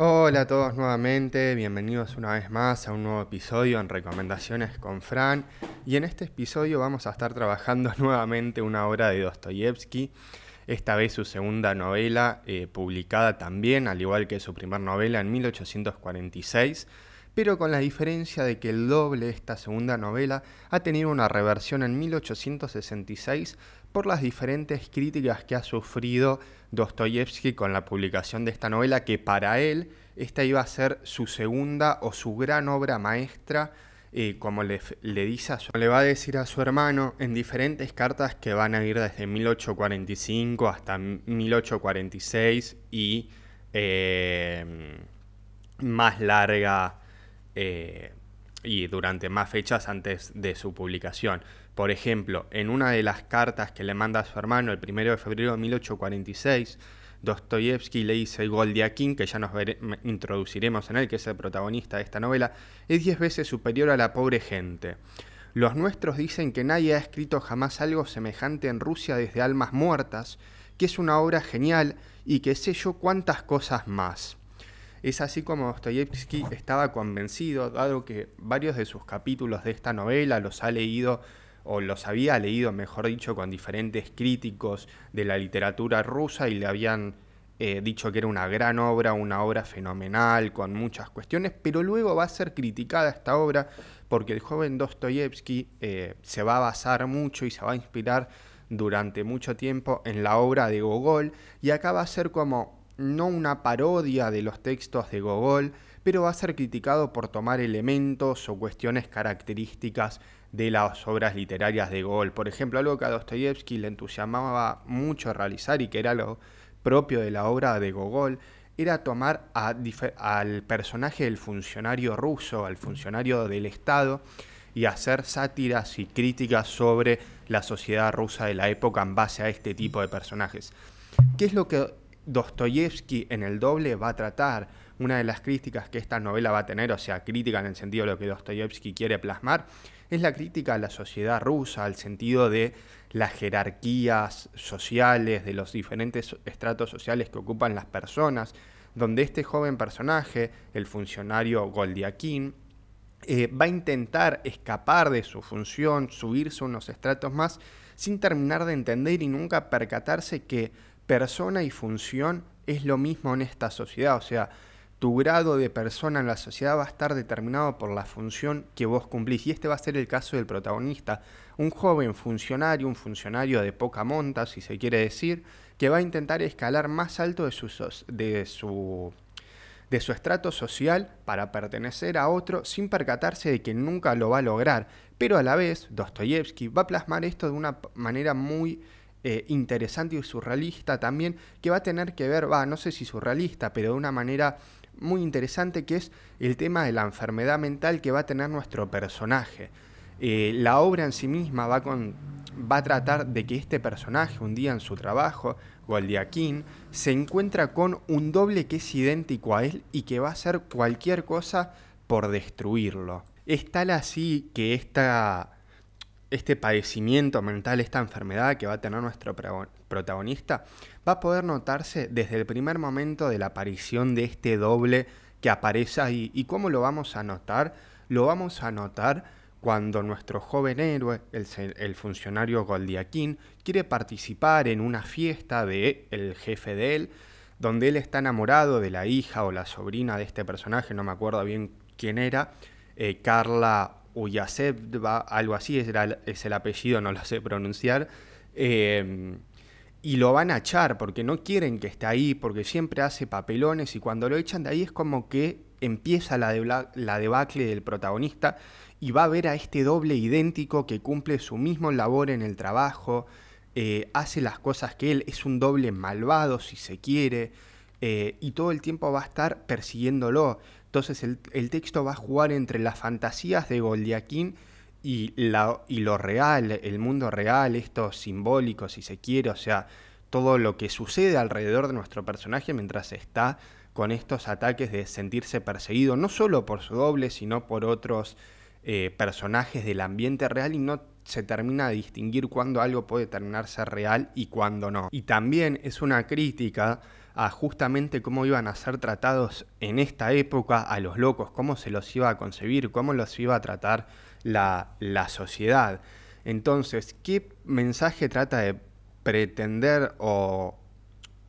Hola a todos nuevamente, bienvenidos una vez más a un nuevo episodio en Recomendaciones con Fran. Y en este episodio vamos a estar trabajando nuevamente una obra de Dostoyevsky, esta vez su segunda novela, eh, publicada también, al igual que su primera novela, en 1846, pero con la diferencia de que el doble de esta segunda novela ha tenido una reversión en 1866 por las diferentes críticas que ha sufrido Dostoyevsky con la publicación de esta novela, que para él esta iba a ser su segunda o su gran obra maestra, eh, como le, dice a su, le va a decir a su hermano en diferentes cartas que van a ir desde 1845 hasta 1846 y eh, más larga eh, y durante más fechas antes de su publicación. Por ejemplo, en una de las cartas que le manda a su hermano el 1 de febrero de 1846, Dostoyevsky le dice Goldiakin, que ya nos introduciremos en él, que es el protagonista de esta novela, es diez veces superior a la pobre gente. Los nuestros dicen que nadie ha escrito jamás algo semejante en Rusia desde Almas Muertas, que es una obra genial y que sé yo cuántas cosas más. Es así como Dostoyevsky estaba convencido, dado que varios de sus capítulos de esta novela los ha leído o los había leído, mejor dicho, con diferentes críticos de la literatura rusa y le habían eh, dicho que era una gran obra, una obra fenomenal, con muchas cuestiones, pero luego va a ser criticada esta obra porque el joven Dostoyevsky eh, se va a basar mucho y se va a inspirar durante mucho tiempo en la obra de Gogol y acá va a ser como no una parodia de los textos de Gogol, pero va a ser criticado por tomar elementos o cuestiones características de las obras literarias de Gogol. Por ejemplo, algo que a Dostoyevsky le entusiasmaba mucho realizar y que era lo propio de la obra de Gogol, era tomar al personaje del funcionario ruso, al funcionario del Estado, y hacer sátiras y críticas sobre la sociedad rusa de la época en base a este tipo de personajes. ¿Qué es lo que Dostoyevsky en el doble va a tratar? Una de las críticas que esta novela va a tener, o sea, crítica en el sentido de lo que Dostoyevsky quiere plasmar, es la crítica a la sociedad rusa, al sentido de las jerarquías sociales, de los diferentes estratos sociales que ocupan las personas, donde este joven personaje, el funcionario Goldiakin, eh, va a intentar escapar de su función, subirse unos estratos más, sin terminar de entender y nunca percatarse que persona y función es lo mismo en esta sociedad. O sea, tu grado de persona en la sociedad va a estar determinado por la función que vos cumplís. Y este va a ser el caso del protagonista, un joven funcionario, un funcionario de poca monta, si se quiere decir, que va a intentar escalar más alto de su, de su, de su estrato social para pertenecer a otro sin percatarse de que nunca lo va a lograr. Pero a la vez, Dostoyevsky va a plasmar esto de una manera muy eh, interesante y surrealista también, que va a tener que ver, va, no sé si surrealista, pero de una manera muy interesante que es el tema de la enfermedad mental que va a tener nuestro personaje. Eh, la obra en sí misma va, con, va a tratar de que este personaje un día en su trabajo, Goldiakin, se encuentra con un doble que es idéntico a él y que va a hacer cualquier cosa por destruirlo. Es tal así que esta este padecimiento mental, esta enfermedad que va a tener nuestro protagonista, va a poder notarse desde el primer momento de la aparición de este doble que aparece ahí. ¿Y cómo lo vamos a notar? Lo vamos a notar cuando nuestro joven héroe, el, funcionario Goldiakin, quiere participar en una fiesta del el jefe de él, donde él está enamorado de la hija o la sobrina de este personaje, no me acuerdo bien quién era, eh, Carla Uyaseva, algo así es, es, el apellido, no lo sé pronunciar, eh, y lo van a echar porque no quieren que esté ahí, porque siempre hace papelones y cuando lo echan de ahí es como que empieza la, la debacle del protagonista y va a ver a este doble idéntico que cumple su mismo labor en el trabajo, eh, hace las cosas que él, es un doble malvado si se quiere, eh, y todo el tiempo va a estar persiguiéndolo. Entonces el, texto va a jugar entre las fantasías de Goldiaquín y, lo real, el mundo real, esto simbólico, si se quiere, o sea, todo lo que sucede alrededor de nuestro personaje mientras está con estos ataques de sentirse perseguido, no solo por su doble, sino por otros eh, personajes del ambiente real y no se termina de distinguir cuándo algo puede terminarse real y cuándo no. Y también es una crítica a justamente cómo iban a ser tratados en esta época a los locos, cómo se los iba a concebir, cómo los iba a tratar la, la sociedad. Entonces, ¿qué mensaje trata de pretender o,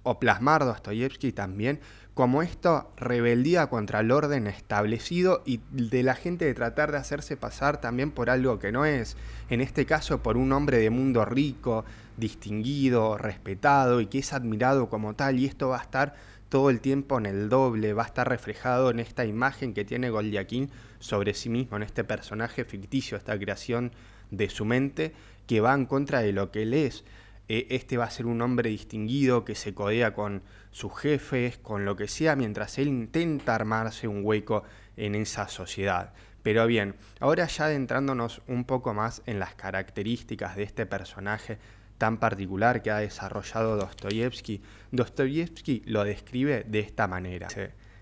o plasmar Dostoyevsky también? como esta rebeldía contra el orden establecido y de la gente de tratar de hacerse pasar también por algo que no es, en este caso por un hombre de mundo rico, distinguido, respetado y que es admirado como tal y esto va a estar todo el tiempo en el doble, va a estar reflejado en esta imagen que tiene Goldiaquín sobre sí mismo, en este personaje ficticio, esta creación de su mente que va en contra de lo que él es. E, este va a ser un hombre distinguido que se codea con sus jefes, con lo que sea, mientras él intenta armarse un hueco en esa sociedad. Pero bien, ahora ya adentrándonos un poco más en las características de este personaje tan particular que ha desarrollado Dostoyevsky, Dostoyevsky lo describe de esta manera.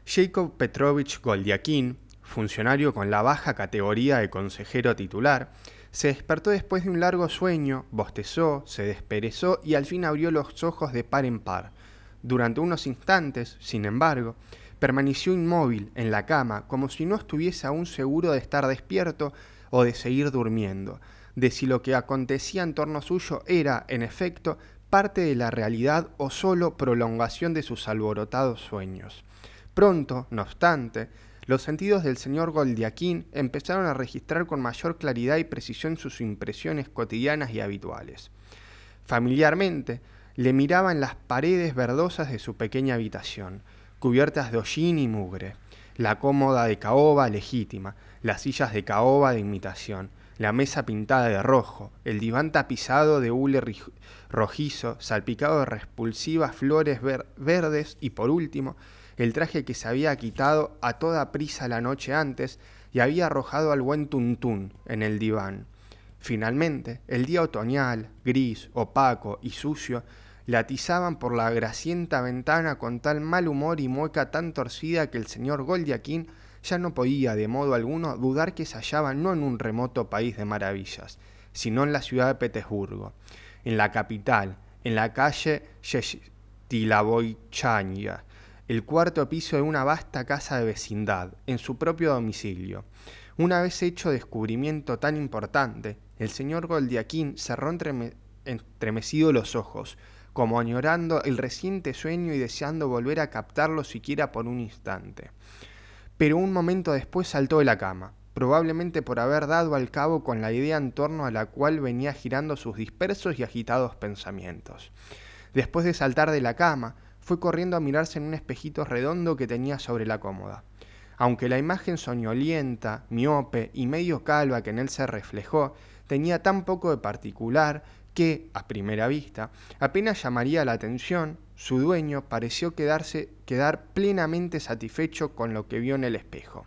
Jacob Petrovich Goldiakin, funcionario con la baja categoría de consejero titular, se despertó después de un largo sueño, bostezó, se desperezó y al fin abrió los ojos de par en par. Durante unos instantes, sin embargo, permaneció inmóvil en la cama, como si no estuviese aún seguro de estar despierto o de seguir durmiendo, de si lo que acontecía en torno suyo era, en efecto, parte de la realidad o sólo prolongación de sus alborotados sueños. Pronto, no obstante, los sentidos del señor Goldiaquín empezaron a registrar con mayor claridad y precisión sus impresiones cotidianas y habituales. Familiarmente, le miraban las paredes verdosas de su pequeña habitación, cubiertas de hollín y mugre, la cómoda de caoba legítima, las sillas de caoba de imitación, la mesa pintada de rojo, el diván tapizado de hule rojizo, salpicado de repulsivas flores verdes y por último, el traje que se había quitado a toda prisa la noche antes y había arrojado al buen tuntún en el diván. Finalmente, el día otoñal, gris, opaco y sucio, le atizaban por la gracienta ventana con tal mal humor y mueca tan torcida que el señor Goldiaquín ya no podía de modo alguno dudar que se hallaba no en un remoto país de maravillas, sino en la ciudad de Petersburgo, en la capital, en la calle Yestilaboychanya, el cuarto piso de una vasta casa de vecindad, en su propio domicilio. Una vez hecho descubrimiento tan importante, el señor Goldiaquín cerró entremecido los ojos, como añorando el reciente sueño y deseando volver a captarlo siquiera por un instante. Pero un momento después saltó de la cama, probablemente por haber dado al cabo con la idea en torno a la cual venía girando sus dispersos y agitados pensamientos. Después de saltar de la cama, fue corriendo a mirarse en un espejito redondo que tenía sobre la cómoda. Aunque la imagen soñolienta, miope y medio calva que en él se reflejó tenía tan poco de particular que, a primera vista, apenas llamaría la atención, su dueño pareció quedarse, quedar plenamente satisfecho con lo que vio en el espejo.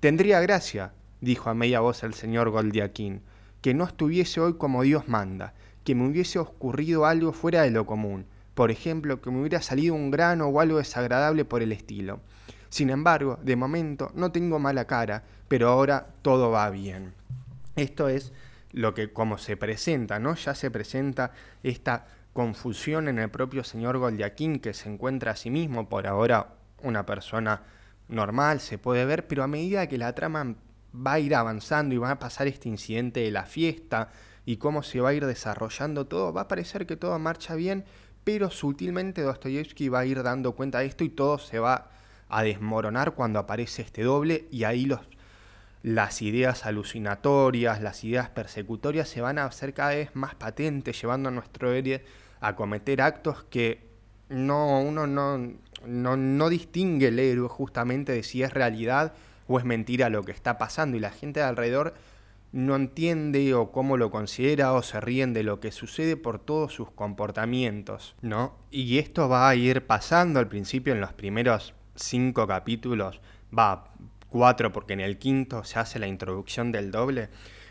Tendría gracia, dijo a media voz el señor Goldiaquín, que no estuviese hoy como Dios manda, que me hubiese ocurrido algo fuera de lo común, por ejemplo, que me hubiera salido un grano o algo desagradable por el estilo. Sin embargo, de momento no tengo mala cara, pero ahora todo va bien. Esto es lo que como se presenta, ¿no? Ya se presenta esta confusión en el propio señor Goldiaquín que se encuentra a sí mismo por ahora una persona normal, se puede ver, pero a medida que la trama va a ir avanzando y va a pasar este incidente de la fiesta y cómo se va a ir desarrollando todo, va a parecer que todo marcha bien, pero sutilmente Dostoyevsky va a ir dando cuenta de esto y todo se va a desmoronar cuando aparece este doble y ahí los, las ideas alucinatorias, las ideas persecutorias se van a hacer cada vez más patentes, llevando a nuestro héroe a cometer actos que no, uno no, no, no distingue el héroe justamente de si es realidad o es mentira lo que está pasando. Y la gente de alrededor no entiende o cómo lo considera o se ríen de lo que sucede por todos sus comportamientos, ¿no? Y esto va a ir pasando al principio en los primeros cinco capítulos, va cuatro porque en el quinto se hace la introducción del doble.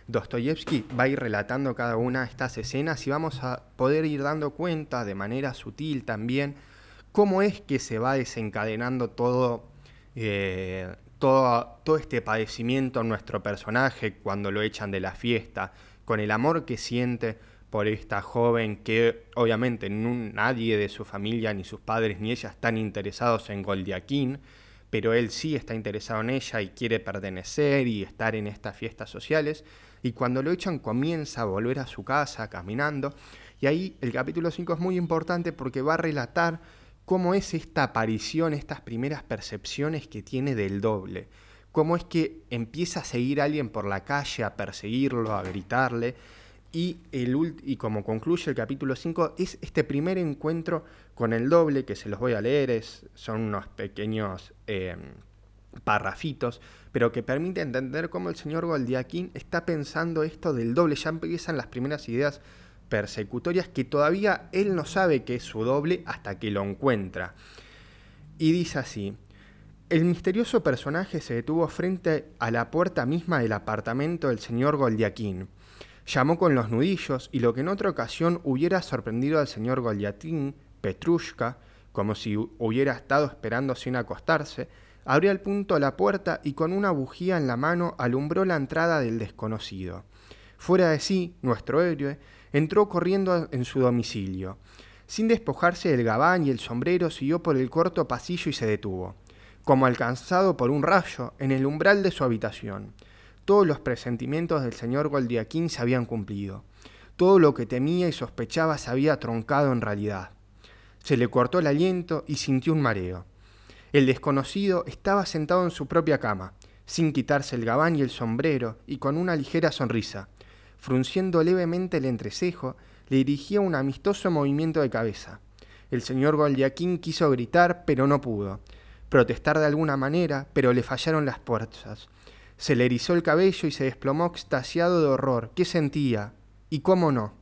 Dostoyevsky va a ir relatando cada una de estas escenas y vamos a poder ir dando cuenta de manera sutil también cómo es que se va desencadenando todo eh, todo, este padecimiento en nuestro personaje cuando lo echan de la fiesta, con el amor que siente por esta joven que obviamente nadie de su familia, ni sus padres, ni ella están interesados en Goldiaquín, pero él sí está interesado en ella y quiere pertenecer y estar en estas fiestas sociales. Y cuando lo echan comienza a volver a su casa caminando. Y ahí el capítulo 5 es muy importante porque va a relatar cómo es esta aparición, estas primeras percepciones que tiene del doble. Cómo es que empieza a seguir a alguien por la calle, a perseguirlo, a gritarle y, el, y como concluye el capítulo 5, es este primer encuentro con el doble, que se los voy a leer, es, son unos pequeños eh, parrafitos, pero que permite entender cómo el señor Goldiaquín está pensando esto del doble. Ya empiezan las primeras ideas persecutorias que todavía él no sabe que es su doble hasta que lo encuentra. Y dice así, el misterioso personaje se detuvo frente a la puerta misma del apartamento del señor Goldiaquín. Llamó con los nudillos y lo que en otra ocasión hubiera sorprendido al señor Goliatín, Petrushka, como si hubiera estado esperando sin acostarse, abrió al punto la puerta y con una bujía en la mano alumbró la entrada del desconocido. Fuera de sí, nuestro héroe entró corriendo en su domicilio. Sin despojarse del gabán y el sombrero, siguió por el corto pasillo y se detuvo, como alcanzado por un rayo, en el umbral de su habitación. Todos los presentimientos del señor Goldiaquín se habían cumplido. Todo lo que temía y sospechaba se había troncado en realidad. Se le cortó el aliento y sintió un mareo. El desconocido estaba sentado en su propia cama, sin quitarse el gabán y el sombrero, y con una ligera sonrisa. Frunciendo levemente el entrecejo, le dirigía un amistoso movimiento de cabeza. El señor Goldiaquín quiso gritar, pero no pudo. Protestar de alguna manera, pero le fallaron las fuerzas. Se le erizó el cabello y se desplomó extasiado de horror. ¿Qué sentía? ¿Y cómo no?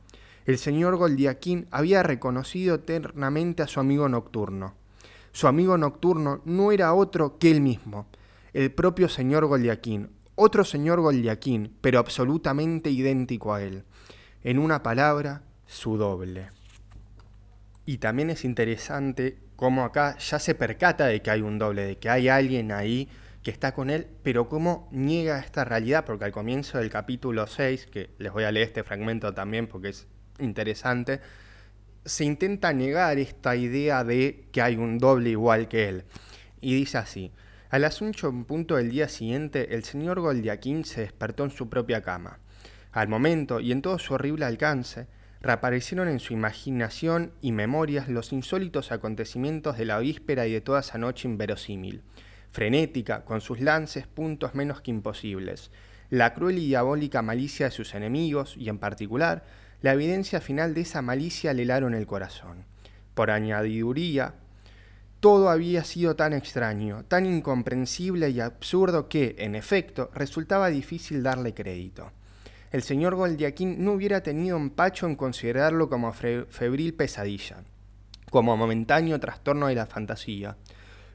El señor Goldiaquín había reconocido eternamente a su amigo nocturno. Su amigo nocturno no era otro que él mismo, el propio señor Goldiaquín, otro señor Goldiaquín, pero absolutamente idéntico a él. En una palabra, su doble. Y también es interesante cómo acá ya se percata de que hay un doble, de que hay alguien ahí que está con él, pero cómo niega esta realidad, porque al comienzo del capítulo 6, que les voy a leer este fragmento también porque es interesante, se intenta negar esta idea de que hay un doble igual que él. Y dice así, al asunto en punto del día siguiente, el señor Goldiaquín se despertó en su propia cama. Al momento, y en todo su horrible alcance, reaparecieron en su imaginación y memorias los insólitos acontecimientos de la víspera y de toda esa noche inverosímil frenética, con sus lances puntos menos que imposibles, la cruel y diabólica malicia de sus enemigos y en particular la evidencia final de esa malicia le helaron el corazón. Por añadiduría, todo había sido tan extraño, tan incomprensible y absurdo que, en efecto, resultaba difícil darle crédito. El señor Goldiaquín no hubiera tenido empacho en considerarlo como febril pesadilla, como momentáneo trastorno de la fantasía,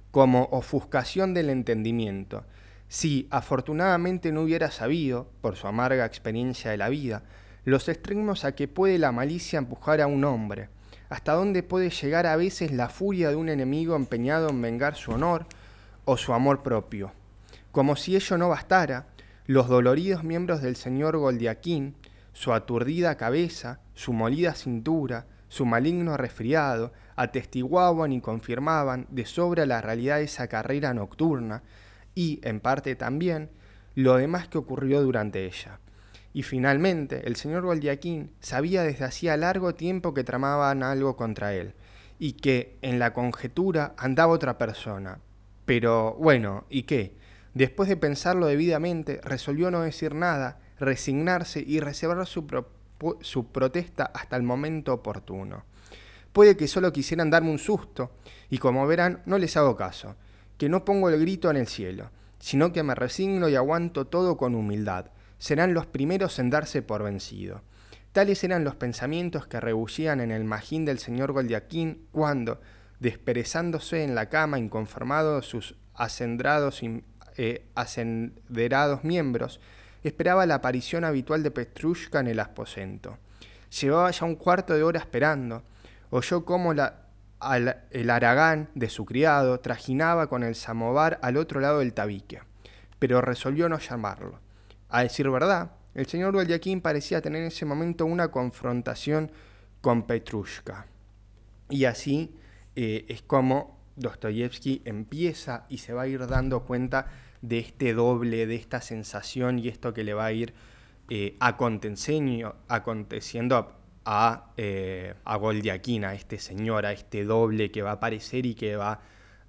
como ofuscación del entendimiento, si afortunadamente no hubiera sabido, por su amarga experiencia de la vida, los extremos a que puede la malicia empujar a un hombre, hasta dónde puede llegar a veces la furia de un enemigo empeñado en vengar su honor o su amor propio. Como si ello no bastara, los doloridos miembros del señor Goldiaquín, su aturdida cabeza, su molida cintura, su maligno resfriado, atestiguaban y confirmaban de sobra la realidad de esa carrera nocturna y, en parte también, lo demás que ocurrió durante ella. Y finalmente, el señor Goldiaquín sabía desde hacía largo tiempo que tramaban algo contra él, y que en la conjetura andaba otra persona. Pero bueno, ¿y qué? Después de pensarlo debidamente, resolvió no decir nada, resignarse y reservar su, su protesta hasta el momento oportuno. Puede que solo quisieran darme un susto, y como verán, no les hago caso, que no pongo el grito en el cielo, sino que me resigno y aguanto todo con humildad. Serán los primeros en darse por vencido. Tales eran los pensamientos que rebullían en el magín del señor Goldiaquín cuando, desperezándose en la cama inconformado sus acendrados eh, acenderados miembros, esperaba la aparición habitual de Petrushka en el aposento. Llevaba ya un cuarto de hora esperando, oyó cómo el aragán de su criado trajinaba con el samovar al otro lado del tabique, pero resolvió no llamarlo. A decir verdad, El señor Goldiakin parecía tener en ese momento una confrontación con Petrushka. Y así eh, es como Dostoyevsky empieza y se va a ir dando cuenta de este doble, de esta sensación y esto que le va a ir eh, aconteciendo, a, eh, a Goldiakin, a este señor, a este doble que va a aparecer y que va a,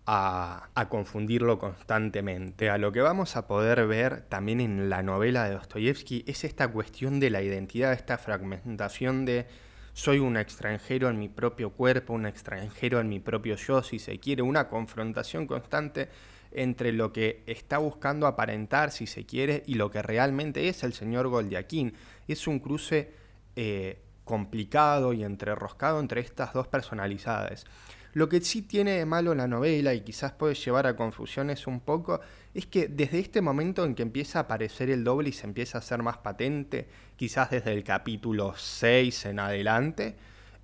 a, confundirlo constantemente. A lo que vamos a poder ver también en la novela de Dostoyevsky es esta cuestión de la identidad, esta fragmentación de soy un extranjero en mi propio cuerpo, un extranjero en mi propio yo, si se quiere, una confrontación constante entre lo que está buscando aparentar, si se quiere, y lo que realmente es el señor Goldiaquín. Es un cruce eh, complicado y entrerroscado entre estas dos personalidades. Lo que sí tiene de malo la novela y quizás puede llevar a confusiones un poco es que desde este momento en que empieza a aparecer el doble y se empieza a hacer más patente, quizás desde el capítulo 6 en adelante,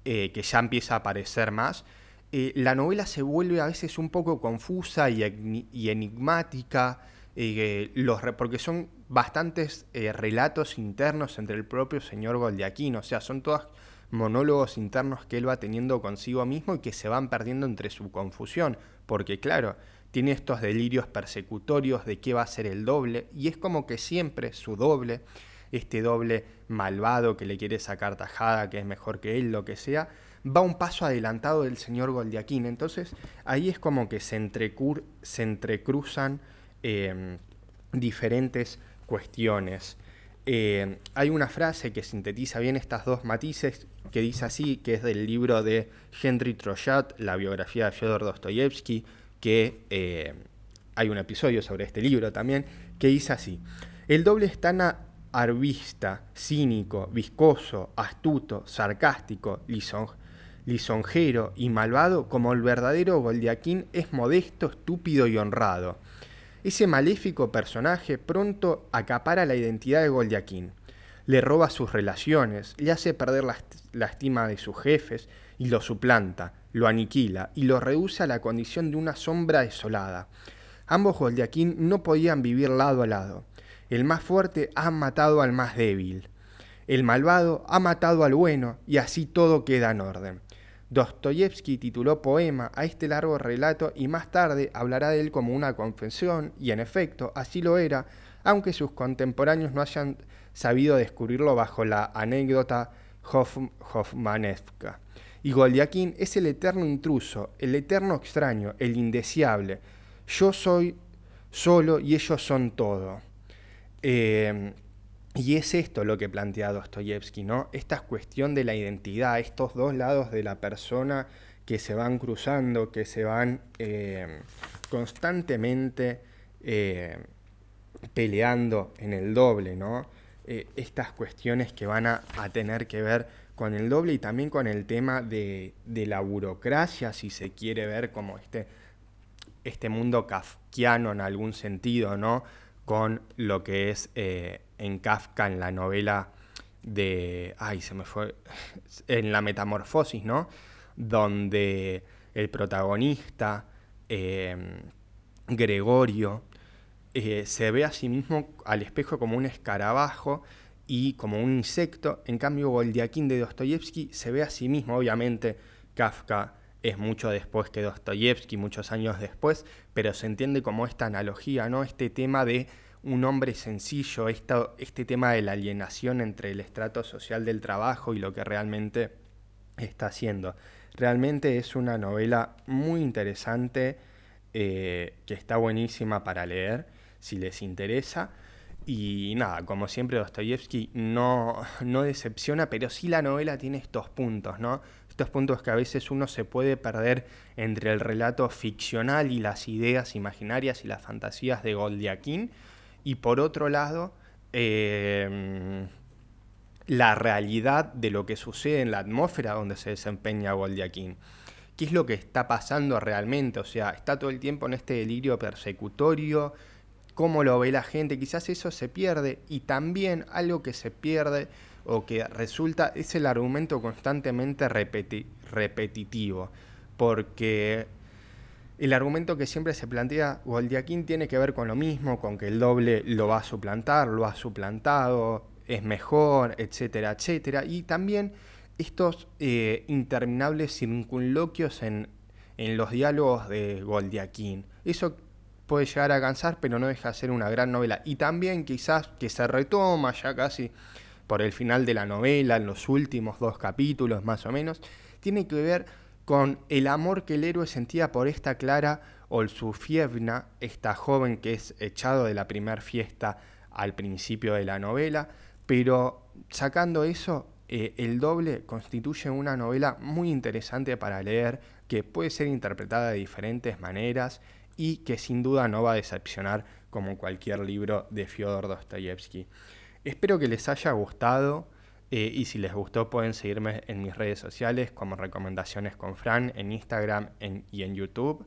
eh, que ya empieza a aparecer más, eh, la novela se vuelve a veces un poco confusa y, enigmática, eh, porque son bastantes relatos internos entre el propio señor Goldiaquín, o sea, son todas monólogos internos que él va teniendo consigo mismo y que se van perdiendo entre su confusión, porque claro, tiene estos delirios persecutorios de qué va a ser el doble, y es como que siempre su doble, este doble malvado que le quiere sacar tajada, que es mejor que él, lo que sea, va un paso adelantado del señor Goldiaquín. Entonces ahí es como que se, se entrecruzan em, diferentes cuestiones. Eh, hay una frase que sintetiza bien estas dos matices que dice así, que es del libro de Henry Trojat, la biografía de Fyodor Dostoyevsky, que eh, hay un episodio sobre este libro también, que dice así, el doble es tan arvista, cínico, viscoso, astuto, sarcástico, lisonjero y malvado como el verdadero Goldiaquín es modesto, estúpido y honrado. Ese maléfico personaje pronto acapara la identidad de Goldiaquín, le roba sus relaciones, le hace perder la, estima de sus jefes y lo suplanta, lo aniquila y lo reduce a la condición de una sombra desolada. Ambos Goldiaquín no podían vivir lado a lado. El más fuerte ha matado al más débil. El malvado ha matado al bueno y así todo queda en orden. Dostoyevsky tituló poema a este largo relato y más tarde hablará de él como una confesión, y en efecto así lo era, aunque sus contemporáneos no hayan sabido descubrirlo bajo la anécdota Hoffmanevka. Y Goldiakin es el eterno intruso, el eterno extraño, el indeseable. Yo soy solo y ellos son todo. Eh, y es esto lo que plantea Dostoyevsky, ¿no? Esta cuestión de la identidad, estos dos lados de la persona que se van cruzando, que se van eh, constantemente eh, peleando en el doble, ¿no? Eh, estas cuestiones que van a, tener que ver con el doble y también con el tema de, la burocracia, si se quiere ver como este, este mundo kafkiano en algún sentido, ¿no? Con lo que es en Kafka, en la novela de. Ay, se me fue. En la metamorfosis, ¿no? Donde el protagonista, em, Gregorio, eh, se ve a sí mismo al espejo como un escarabajo y como un insecto. En cambio, Goldiakin de Dostoyevsky se ve a sí mismo, obviamente, Kafka es mucho después que Dostoyevsky, muchos años después, pero se entiende como esta analogía, ¿no? Este tema de un hombre sencillo, este tema de la alienación entre el estrato social del trabajo y lo que realmente está haciendo. Realmente es una novela muy interesante, eh, que está buenísima para leer, si les interesa. Y nada, como siempre Dostoyevsky no, no decepciona, pero sí la novela tiene estos puntos, ¿no? Estos puntos que a veces uno se puede perder entre el relato ficcional y las ideas imaginarias y las fantasías de Goldiakin, y por otro lado, em, la realidad de lo que sucede en la atmósfera donde se desempeña Goldiakin. ¿Qué es lo que está pasando realmente? O sea, está todo el tiempo en este delirio persecutorio, cómo lo ve la gente, quizás eso se pierde y también algo que se pierde o que resulta es el argumento constantemente repetitivo, porque el argumento que siempre se plantea Goldiaquín tiene que ver con lo mismo, con que el doble lo va a suplantar, lo ha suplantado, es mejor, etcétera, etcétera. Y también estos eh, interminables circunloquios en, en, los diálogos de Goldiaquín. Eso puede llegar a cansar, pero no deja de ser una gran novela. Y también quizás que se retoma ya casi por el final de la novela, en los últimos dos capítulos más o menos, tiene que ver con el amor que el héroe sentía por esta Clara Olsufievna, esta joven que es echado de la primera fiesta al principio de la novela, pero sacando eso, eh, El doble constituye una novela muy interesante para leer, que puede ser interpretada de diferentes maneras y que sin duda no va a decepcionar como cualquier libro de Fyodor Dostoyevsky. Espero que les haya gustado eh, y si les gustó pueden seguirme en mis redes sociales como Recomendaciones con Fran en Instagram y en YouTube,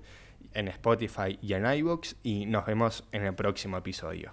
en Spotify y en iVoox y nos vemos en el próximo episodio.